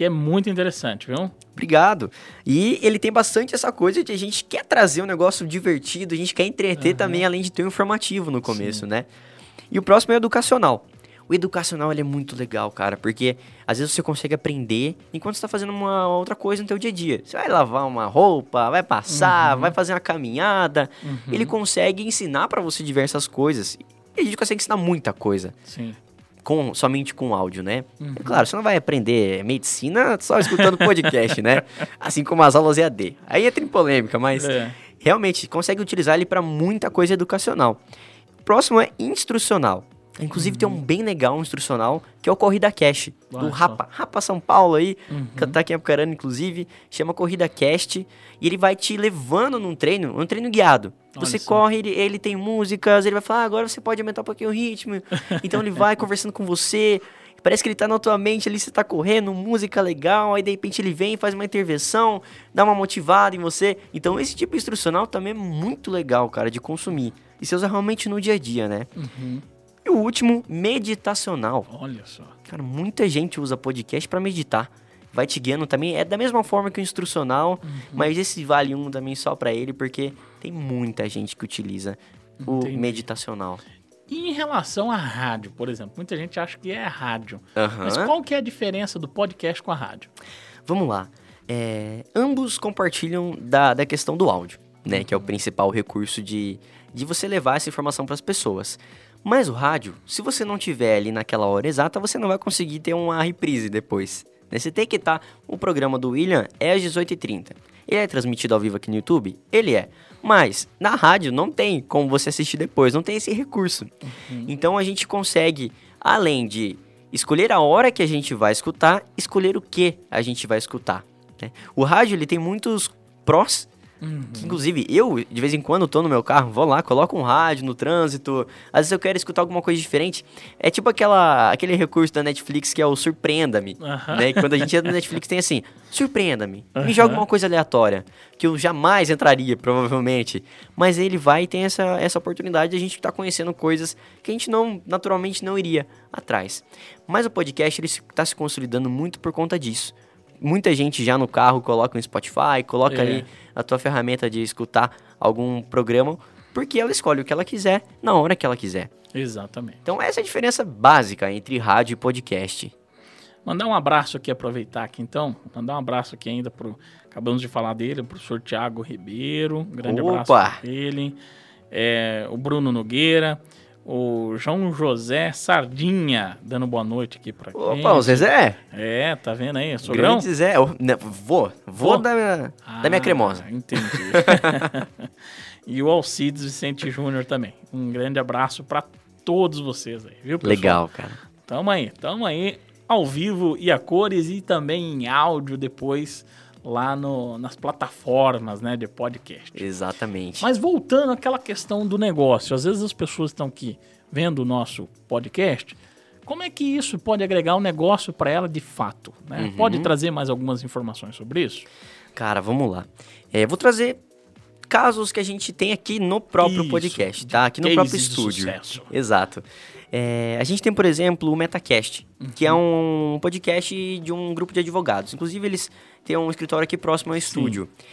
B: que é muito interessante, viu?
C: Obrigado. E ele tem bastante essa coisa de a gente quer trazer um negócio divertido, a gente quer entreter uhum. também, além de ter um informativo no começo, Sim. né? E o próximo é o educacional. O educacional é muito legal, cara, porque às vezes você consegue aprender enquanto você tá fazendo uma outra coisa no teu dia a dia. Você vai lavar uma roupa, vai passar, uhum. vai fazer uma caminhada. Uhum. Ele consegue ensinar para você diversas coisas. E a gente consegue ensinar muita coisa.
B: Sim
C: com, somente com áudio, né? Uhum. É claro, você não vai aprender medicina só escutando podcast, né? <laughs> Assim como as aulas EAD. Aí entra em polêmica, mas é. realmente consegue utilizar ele para muita coisa educacional. O próximo é instrucional. Inclusive uhum. tem um uhum. bem legal um instrucional, que é o Corrida Cast, do Rapa. Rapa São Paulo aí, uhum. que tá aqui em Apucarana, inclusive, chama Corrida Cast, e ele vai te levando num treino, um treino guiado. Olha você só. corre, ele, ele, tem músicas, ele vai falar, ah, agora você pode aumentar um pouquinho o ritmo. <laughs> então ele vai conversando com você, parece que ele tá na tua mente ali, você tá correndo, música legal, aí de repente ele vem, faz uma intervenção, dá uma motivada em você. Então esse tipo de instrucional também é muito legal, cara, de consumir. E você usa realmente no dia a dia, né?
B: Uhum.
C: E o último, meditacional.
B: Olha só.
C: Cara, muita gente usa podcast para meditar. Vai te guiando também. É da mesma forma que o instrucional, uhum. mas esse vale um também só para ele, porque tem muita gente que utiliza Entendi. o meditacional.
B: E em relação à rádio, por exemplo, muita gente acha que é rádio.
C: Uhum.
B: Mas qual que é a diferença do podcast com a rádio?
C: Vamos lá. É, ambos compartilham da, da questão do áudio, né? Uhum. Que é o principal recurso de, de você levar essa informação para as pessoas. Mas o rádio, se você não tiver ali naquela hora exata, você não vai conseguir ter uma reprise depois. Né? Você tem que estar. Tá, o programa do William é às 18h30. Ele é transmitido ao vivo aqui no YouTube? Ele é. Mas na rádio não tem como você assistir depois, não tem esse recurso. Uhum. Então a gente consegue, além de escolher a hora que a gente vai escutar, escolher o que a gente vai escutar. Né? O rádio ele tem muitos prós
B: Uhum.
C: inclusive, eu, de vez em quando, tô no meu carro, vou lá, coloco um rádio no trânsito. Às vezes eu quero escutar alguma coisa diferente. É tipo aquela, aquele recurso da Netflix que é o surpreenda-me.
B: Uhum.
C: Né? Quando a gente entra no Netflix tem assim, surpreenda-me. Uhum. Me joga uma coisa aleatória. Que eu jamais entraria, provavelmente. Mas ele vai e tem essa, essa oportunidade de a gente estar tá conhecendo coisas que a gente não, naturalmente, não iria atrás. Mas o podcast, ele está se consolidando muito por conta disso muita gente já no carro coloca um Spotify, coloca é. ali a tua ferramenta de escutar algum programa, porque ela escolhe o que ela quiser na hora que ela quiser.
B: Exatamente.
C: Então essa é a diferença básica entre rádio e podcast.
B: Mandar um abraço aqui, aproveitar aqui então, mandar um abraço aqui ainda pro, acabamos de falar dele, o professor Tiago Ribeiro, um grande Opa. abraço para ele, é, o Bruno Nogueira, o João José Sardinha dando boa noite aqui pra
C: Opa, gente. o Zezé?
B: É, tá vendo aí? Sogrão?
C: Grande Zezé. Né, vou, vou da minha, ah, da minha cremosa.
B: Entendi. <laughs> e o Alcides Vicente Júnior também. Um grande abraço para todos vocês aí, viu, pessoal?
C: Legal, cara.
B: Tamo aí, tamo aí ao vivo e a cores e também em áudio depois lá no, nas plataformas né, de podcast.
C: Exatamente.
B: Mas voltando àquela questão do negócio, às vezes as pessoas estão aqui vendo o nosso podcast, como é que isso pode agregar um negócio para ela de fato? Né? Uhum. Pode trazer mais algumas informações sobre isso?
C: Cara, vamos lá. É, vou trazer casos que a gente tem aqui no próprio isso, podcast, tá? Aqui no próprio estúdio. Exato. É, a gente tem, por exemplo, o Metacast, uhum. que é um podcast de um grupo de advogados. Inclusive, eles têm um escritório aqui próximo ao estúdio. Sim.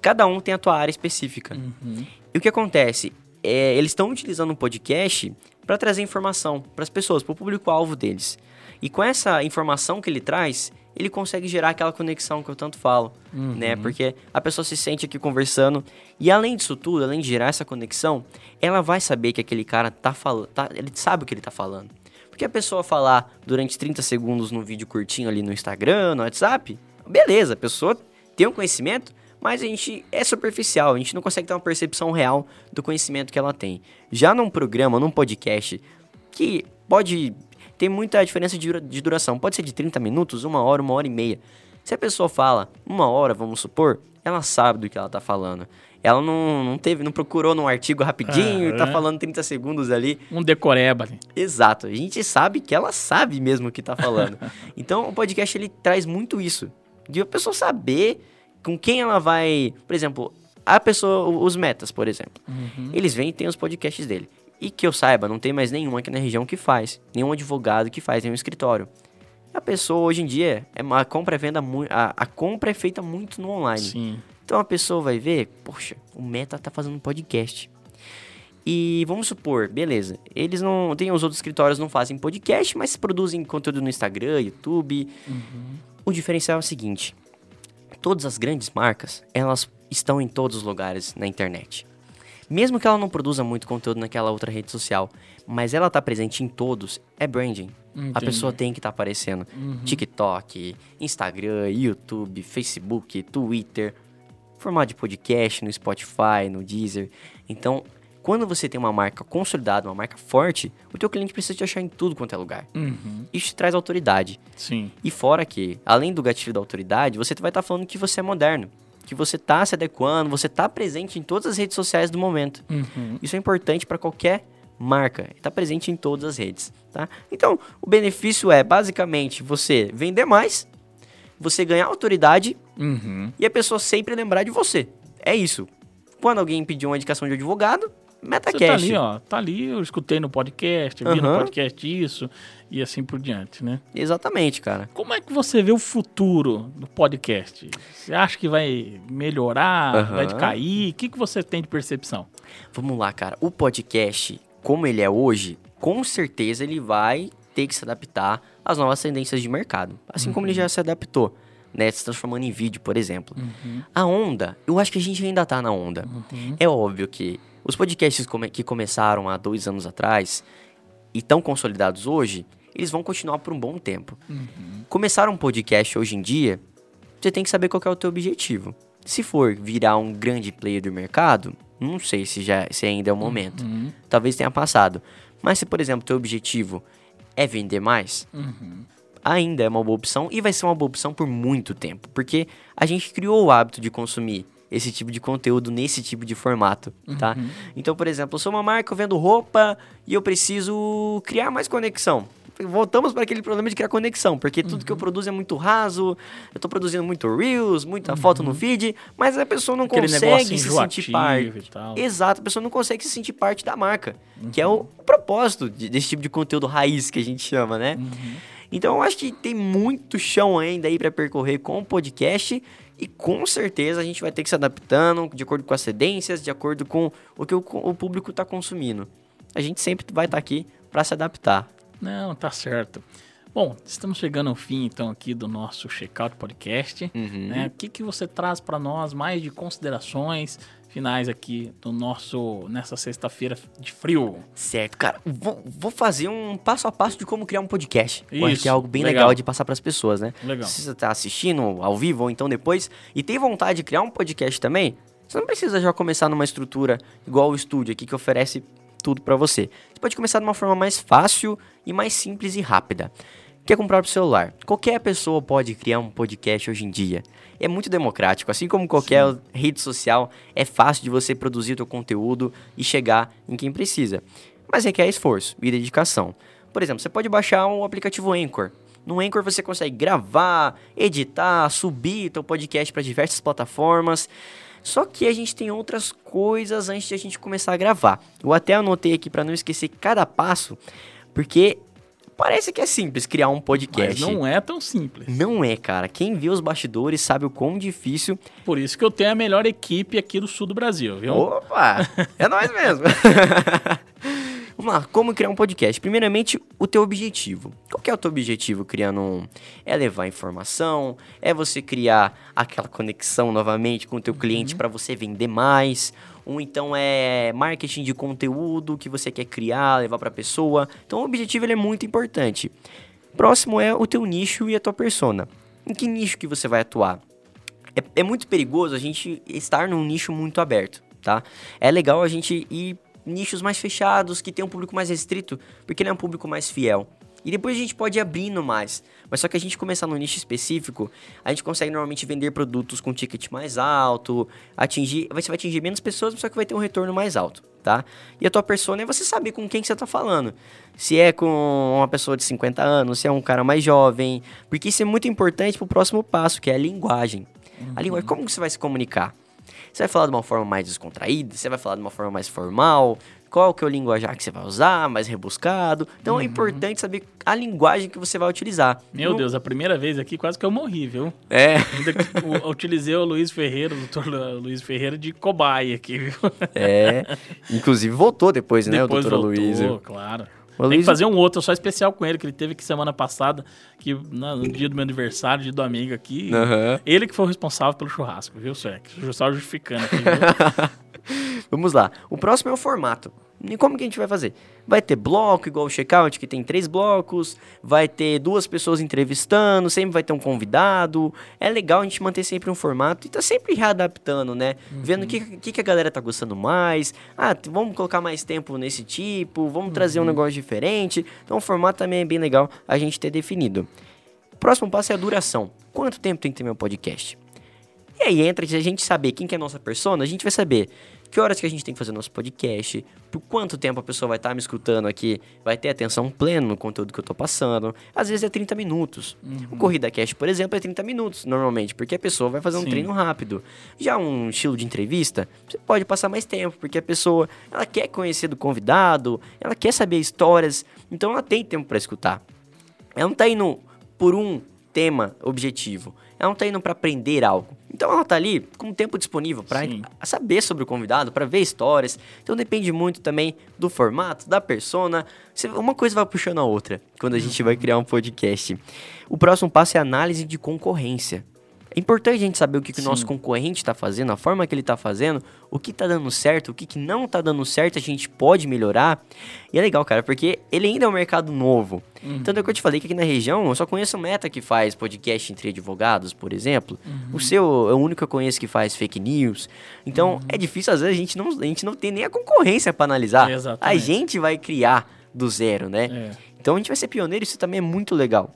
C: Cada um tem a tua área específica.
B: Uhum.
C: E o que acontece? é, eles estão utilizando o podcast para trazer informação para as pessoas, para o público-alvo deles. E com essa informação que ele traz, ele consegue gerar aquela conexão que eu tanto falo,
B: Uhum.
C: né? Porque a pessoa se sente aqui conversando e além disso tudo, além de gerar essa conexão, ela vai saber que aquele cara tá falando, tá, ele sabe o que ele tá falando. Porque a pessoa falar durante 30 segundos num vídeo curtinho ali no Instagram, no WhatsApp, beleza, a pessoa tem um conhecimento, mas a gente é superficial, a gente não consegue ter uma percepção real do conhecimento que ela tem. Já num programa, num podcast, que pode ter muita diferença de de duração, pode ser de 30 minutos, uma hora, uma hora e meia. Se a pessoa fala uma hora, vamos supor, ela sabe do que ela tá falando. Ela não, não teve, não procurou num artigo rapidinho e tá
B: Aham.
C: falando 30 segundos ali.
B: Um decoreba.
C: Exato. A gente sabe que ela sabe mesmo o que tá falando. <laughs> então, o podcast ele traz muito isso. De a pessoa saber com quem ela vai. Por exemplo, a pessoa, os metas, por exemplo. Eles vêm e tem os podcasts dele. E que eu saiba, não tem mais nenhum aqui na região que faz. Nenhum advogado que faz, nenhum escritório. A pessoa hoje em dia, é uma compra e venda. A, a compra é feita muito no online.
B: Sim.
C: Então a pessoa vai ver, poxa, o Meta tá fazendo um podcast. E vamos supor, beleza, eles não. Tem os outros escritórios não fazem podcast, mas produzem conteúdo no Instagram, YouTube. O diferencial é o seguinte: todas as grandes marcas, elas estão em todos os lugares na internet. Mesmo que ela não produza muito conteúdo naquela outra rede social, mas ela tá presente em todos, é branding. A
B: Entendi.
C: pessoa tem que estar aparecendo. TikTok, Instagram, YouTube, Facebook, Twitter, formato de podcast no Spotify, no Deezer. Então, quando você tem uma marca consolidada, uma marca forte, o teu cliente precisa te achar em tudo quanto é lugar.
B: Uhum.
C: Isso te traz autoridade.
B: Sim.
C: E fora que, além do gatilho da autoridade, você vai estar falando que você é moderno, que você está se adequando, você está presente em todas as redes sociais do momento.
B: Uhum.
C: Isso é importante para qualquer marca, está presente em todas as redes, tá? Então, o benefício é basicamente você vender mais, você ganhar autoridade
B: Uhum.
C: e a pessoa sempre lembrar de você. É isso. Quando alguém pedir uma indicação de advogado,
B: Você
C: MetaCash.
B: tá ali, ó. Tá ali, eu escutei no podcast, vi no
C: Aham.
B: podcast isso e assim por diante, né?
C: Exatamente, cara.
B: Como é que você vê o futuro do podcast? Você acha que vai melhorar,
C: Aham.
B: vai cair? O que, que você tem de percepção?
C: Vamos lá, cara. O podcast, como ele é hoje, com certeza ele vai ter que se adaptar às novas tendências de mercado. Assim como ele já se adaptou, né? Se transformando em vídeo, por exemplo. A onda, eu acho que a gente ainda tá na onda. É óbvio que os podcasts que começaram há dois anos atrás e estão consolidados hoje, eles vão continuar por um bom tempo. Começar um podcast hoje em dia, você tem que saber qual é o teu objetivo. Se for virar um grande player do mercado, não sei se já se ainda é o momento. Talvez tenha passado. Mas se, por exemplo, teu objetivo é vender mais, ainda é uma boa opção e vai ser uma boa opção por muito tempo, porque a gente criou o hábito de consumir esse tipo de conteúdo nesse tipo de formato, tá? Então, por exemplo, eu sou uma marca, eu vendo roupa e eu preciso criar mais conexão. Voltamos para aquele problema de criar conexão, porque tudo que eu produzo é muito raso, eu tô produzindo muito reels, muita foto no feed, mas a pessoa não
B: Aquele
C: consegue se sentir parte.
B: e tal.
C: Exato, a pessoa não consegue se sentir parte da marca, que é o, o propósito de- desse tipo de conteúdo raiz que a gente chama, né? Então eu acho que tem muito chão ainda aí para percorrer com o podcast e com certeza a gente vai ter que se adaptando de acordo com as cedências, de acordo com o que o, o público está consumindo. A gente sempre vai estar aqui para se adaptar.
B: Não, tá certo. Bom, estamos chegando ao fim, então, aqui do nosso Checkout Podcast.
C: Uhum.
B: né? O que, que você traz para nós mais de considerações finais aqui do nosso nessa sexta-feira de frio?
C: Certo, cara. Vou, vou fazer um passo a passo de como criar um podcast. Eu acho
B: Isso,
C: que é algo bem
B: legal.
C: legal, de passar para as pessoas, né?
B: Legal.
C: Se você está assistindo ao vivo ou então depois e tem vontade de criar um podcast também, você não precisa já começar numa estrutura igual o estúdio aqui que oferece tudo para você. Você pode começar de uma forma mais fácil e mais simples e rápida. Quer comprar o celular? Qualquer pessoa pode criar um podcast hoje em dia. É muito democrático, assim como qualquer rede social, é fácil de você produzir o teu conteúdo e chegar em quem precisa. Mas requer esforço e dedicação. Por exemplo, você pode baixar o aplicativo Anchor. No Anchor você consegue gravar, editar, subir teu podcast para diversas plataformas. Só que a gente tem outras coisas antes de a gente começar a gravar. Eu até anotei aqui para não esquecer cada passo, porque Parece que é simples criar um podcast.
B: Mas não é tão simples.
C: Não é, cara. Quem vê os bastidores sabe o quão difícil.
B: Por isso que eu tenho a melhor equipe aqui do sul do Brasil, viu?
C: Opa! É nós mesmo. <laughs> Vamos lá, como criar um podcast? Primeiramente, o teu objetivo. Qual que é o teu objetivo criando um? É levar informação? É você criar aquela conexão novamente com o teu cliente para você vender mais? Ou então é marketing de conteúdo que você quer criar, levar para a pessoa? Então, o objetivo ele é muito importante. Próximo é o teu nicho e a tua persona. Em que nicho que você vai atuar? É, é muito perigoso a gente estar num nicho muito aberto, tá? É legal a gente ir nichos mais fechados, que tem um público mais restrito, porque ele é um público mais fiel. E depois a gente pode ir abrindo mais. Mas só que a gente começar num nicho específico, a gente consegue normalmente vender produtos com ticket mais alto, atingir, você vai atingir menos pessoas, só que vai ter um retorno mais alto, tá? E a tua persona é você saber com quem que você tá falando. Se é com uma pessoa de 50 anos, se é um cara mais jovem, porque isso é muito importante pro próximo passo, que é a linguagem. Uhum. A linguagem, como você vai se comunicar? Você vai falar de uma forma mais descontraída? Você vai falar de uma forma mais formal? Qual que é o linguajar que você vai usar? Mais rebuscado? Então é uhum. é importante saber a linguagem que você vai utilizar.
B: Meu. Deus, a primeira vez aqui quase que eu morri, viu?
C: É.
B: Ainda utilizei o Luiz Ferreira, o doutor Luiz Ferreira, de cobaia aqui, viu?
C: É. Inclusive voltou depois, né,
B: depois
C: o doutor
B: voltou,
C: Luiz?
B: claro. Tem que fazer um outro só especial com ele, que ele teve aqui semana passada, que no dia do meu aniversário, dia do amigo aqui.
C: Uhum.
B: Ele que foi o responsável pelo churrasco, viu, Suec? Só justificando aqui, <laughs>
C: Vamos lá. O próximo é o formato. E como que a gente vai fazer? Vai ter bloco, igual o checkout, que tem três blocos, vai ter duas pessoas entrevistando, sempre vai ter um convidado. É legal a gente manter sempre um formato e tá sempre readaptando, né? Uhum. Vendo o que, que, que, a galera tá gostando mais. Ah, vamos colocar mais tempo nesse tipo, vamos uhum. trazer um negócio diferente. Então o formato também é bem legal a gente ter definido. O próximo passo é a duração. Quanto tempo tem que ter meu podcast? E aí entra, se a gente saber quem que é a nossa persona, a gente vai saber que horas que a gente tem que fazer nosso podcast, por quanto tempo a pessoa vai estar tá me escutando aqui, vai ter atenção plena no conteúdo que eu estou passando. Às vezes é 30 minutos. Uhum. O Corrida Cast, por exemplo, é 30 minutos normalmente, porque a pessoa vai fazer um Sim. treino rápido. Já um estilo de entrevista, você pode passar mais tempo, porque a pessoa, ela quer conhecer do convidado, ela quer saber histórias, então ela tem tempo para escutar. Ela não está indo por um tema objetivo. Ela não está indo para aprender algo. Então ela está ali com o tempo disponível para saber sobre o convidado, para ver histórias. Então depende muito também do formato, da persona. Uma coisa vai puxando a outra quando a gente vai criar um podcast. O próximo passo é análise de concorrência. É importante a gente saber o que, que o nosso concorrente está fazendo, a forma que ele está fazendo, o que está dando certo, o que, que não está dando certo, a gente pode melhorar. E é legal, cara, porque ele ainda é um mercado novo. Uhum. Tanto é que eu te falei que aqui na região eu só conheço o Meta que faz podcast entre advogados, por exemplo. Uhum. O seu é o único que eu conheço que faz fake news. Então uhum. é difícil, às vezes, a gente não, a gente não tem nem a concorrência para analisar.
B: Exatamente.
C: A gente vai criar do zero, né? É. Então a gente vai ser pioneiro, isso também é muito legal.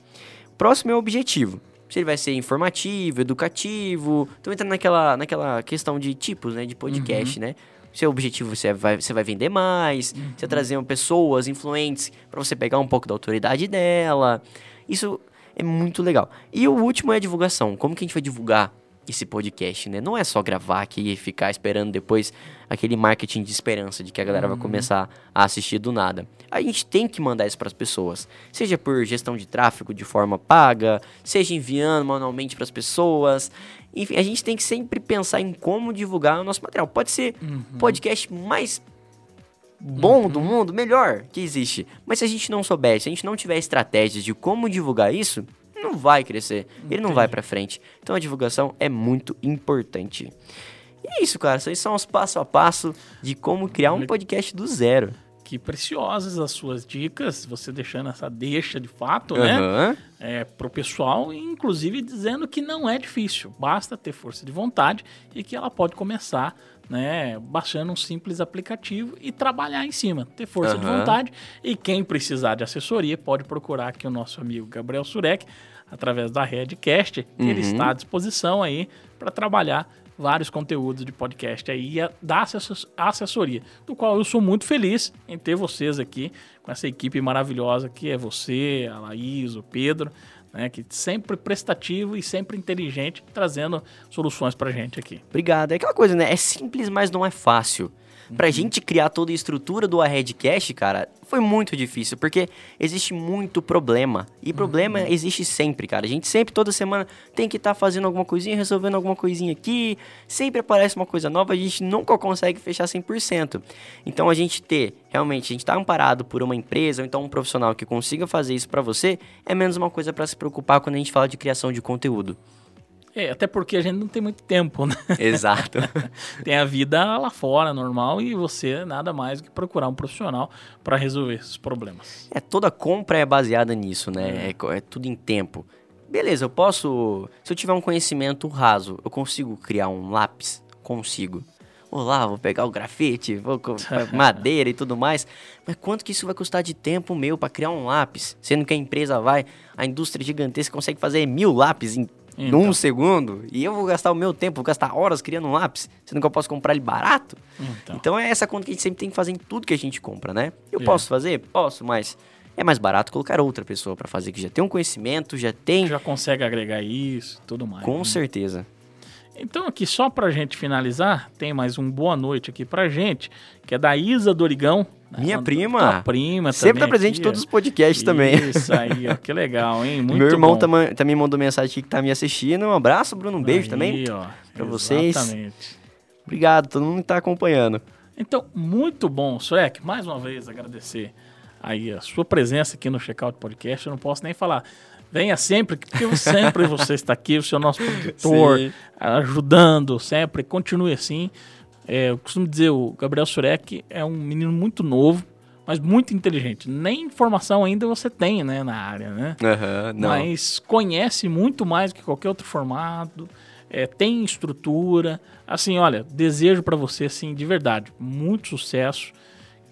C: Próximo é o objetivo se ele vai ser informativo, educativo. Então entra naquela, naquela questão de tipos, né? De podcast, uhum. né? Seu objetivo você vai, você vai vender mais, uhum. você trazer pessoas influentes para você pegar um pouco da autoridade dela. Isso é muito legal. E o último é a divulgação. Como que a gente vai divulgar esse podcast, né? Não é só gravar aqui e ficar esperando depois aquele marketing de esperança de que a galera uhum. vai começar a assistir do nada. A gente tem que mandar isso para as pessoas, seja por gestão de tráfego de forma paga, seja enviando manualmente para as pessoas. Enfim, a gente tem que sempre pensar em como divulgar o nosso material. Pode ser uhum. podcast mais bom uhum. do mundo, melhor que existe. Mas se a gente não souber, se a gente não tiver estratégias de como divulgar isso, não vai crescer, Entendi. ele não vai para frente. Então a divulgação é muito importante. E é isso, cara. Esses são os passo a passo de como criar um podcast do zero.
B: Que preciosas as suas dicas, você deixando essa deixa de fato,
C: uhum.
B: né? É, pro pessoal, inclusive dizendo que não é difícil, basta ter força de vontade e que ela pode começar né, baixando um simples aplicativo e trabalhar em cima, ter força uhum. de vontade. E quem precisar de assessoria pode procurar aqui o nosso amigo Gabriel Surek através da Redcast, que uhum. ele está à disposição aí para trabalhar vários conteúdos de podcast aí dar assessoria, do qual eu sou muito feliz em ter vocês aqui com essa equipe maravilhosa que é você, a Laís, o Pedro, né, que sempre prestativo e sempre inteligente, trazendo soluções pra gente aqui.
C: Obrigado. É aquela coisa, né? É simples, mas não é fácil. Pra gente criar toda a estrutura do Arredcast, cara, foi muito difícil, porque existe muito problema. E problema existe sempre, cara. A gente sempre, toda semana, tem que estar fazendo alguma coisinha, resolvendo alguma coisinha aqui. Sempre aparece uma coisa nova, a gente nunca consegue fechar 100%. Então a gente ter, realmente, a gente tá amparado por uma empresa ou então um profissional que consiga fazer isso pra você, é menos uma coisa pra se preocupar quando a gente fala de criação de conteúdo.
B: É, até porque a gente não tem muito tempo, né? <laughs>
C: Exato. <laughs>
B: tem a vida lá fora, normal, e você nada mais do que procurar um profissional para resolver esses problemas.
C: É, toda compra é baseada nisso, né? É. é tudo em tempo. Beleza, eu posso. Se eu tiver um conhecimento raso, eu consigo criar um lápis? Consigo. Vou lá, vou pegar o grafite, vou com <laughs> madeira e tudo mais. Mas quanto que isso vai custar de tempo meu para criar um lápis? Sendo que a empresa vai, a indústria gigantesca consegue fazer mil lápis em então. num segundo, e eu vou gastar o meu tempo, vou gastar horas criando um lápis, sendo que eu posso comprar ele barato. Então. então é essa conta que a gente sempre tem que fazer em tudo que a gente compra, né? Eu é. posso fazer? Posso, mas é mais barato colocar outra pessoa para fazer, que já tem um conhecimento, já tem.
B: Já consegue agregar isso tudo mais.
C: Com né? certeza.
B: Então, aqui só pra gente finalizar, tem mais um boa noite aqui pra gente, que é da Isa Dorigão.
C: Minha
B: né?
C: prima.
B: Tua prima
C: Sempre tá presente aqui, em todos os podcasts
B: isso
C: também.
B: Isso aí, ó, que legal, hein? <laughs> Muito
C: Meu irmão
B: bom.
C: Tam também mandou mensagem aqui que tá me assistindo. Um abraço, Bruno, um beijo
B: aí,
C: também
B: ó,
C: pra vocês.
B: Exatamente.
C: Obrigado, todo mundo que tá acompanhando.
B: Então, muito bom, Suek, mais uma vez agradecer aí a sua presença aqui no Checkout Podcast. Eu não posso nem falar Venha sempre, porque sempre <laughs> você está aqui, você é o nosso produtor, Sim. ajudando sempre, continue assim. É, eu costumo dizer, o Gabriel Surek é um menino muito novo, mas muito inteligente. Nem informação ainda você tem, né, na área, né?
C: Uhum,
B: mas conhece muito mais que qualquer outro formato, é, tem estrutura. Assim, olha, desejo para você, assim, de verdade, muito sucesso.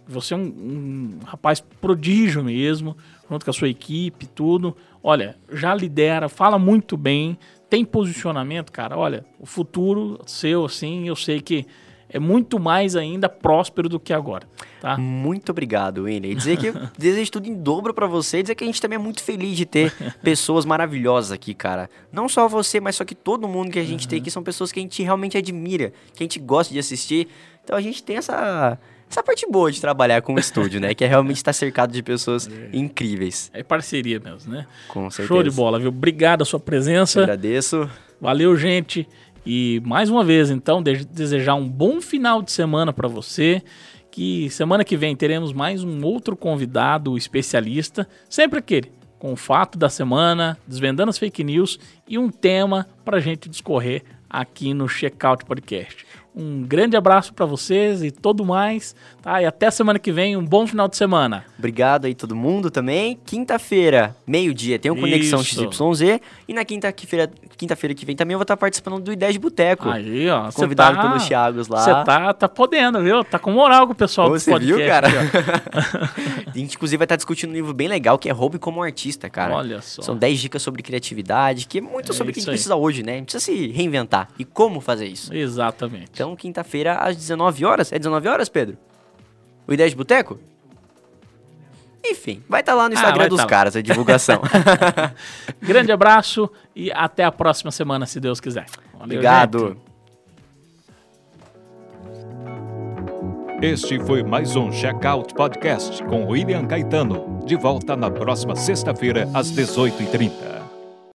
B: Você é um, um rapaz prodígio mesmo, junto com a sua equipe, tudo olha, já lidera, fala muito bem, tem posicionamento, cara. Olha, o futuro seu, assim, eu sei que é muito mais ainda próspero do que agora, tá?
C: Muito obrigado, Winnie. Dizer que eu <laughs> desejo tudo em dobro para você, dizer que a gente também é muito feliz de ter <laughs> pessoas maravilhosas aqui, cara. Não só você, mas só que todo mundo que a gente uhum. tem aqui são pessoas que a gente realmente admira, que a gente gosta de assistir. Então a gente tem essa essa parte boa de trabalhar com o estúdio, né? Que é realmente estar cercado de pessoas <laughs> é. incríveis.
B: É parceria mesmo, né?
C: Com certeza.
B: Show de bola, viu? Obrigado a sua presença.
C: Eu agradeço.
B: Valeu, gente. E mais uma vez, então, desejar um bom final de semana para você. Que semana que vem teremos mais um outro convidado especialista, sempre aquele, com o fato da semana, desvendando as fake news e um tema para a gente discorrer aqui no Checkout Podcast. Um grande abraço para vocês e todo mais, tá? E até semana que vem, um bom final de semana.
C: Obrigado aí todo mundo também. Quinta-feira, meio-dia, tem o Conexão Isso. XYZ e na quinta-feira, quinta-feira que vem também eu vou estar participando do Ideia de Boteco.
B: Aí, ó,
C: convidado
B: tá,
C: pelos Thiagos lá.
B: Você tá, tá podendo, viu? Tá com moral com o pessoal
C: Você viu, cara? <laughs> a gente inclusive vai estar discutindo um livro bem legal que é Roube como Artista, cara.
B: Olha só.
C: São 10 dicas sobre criatividade, que é muito é sobre o que a gente aí. precisa hoje, né? A gente precisa se reinventar e como fazer isso.
B: Exatamente.
C: Então, quinta-feira, às 19 horas. É 19 horas, Pedro? O Ideia de Boteco? Enfim, vai estar tá lá no ah, Instagram ah, dos tá caras, a divulgação. <laughs>
B: Grande abraço e até a próxima semana, se Deus quiser.
C: Valeu, Obrigado.
A: Gente. Este foi mais um Checkout Podcast com William Caetano. De volta na próxima sexta-feira, às 18h30.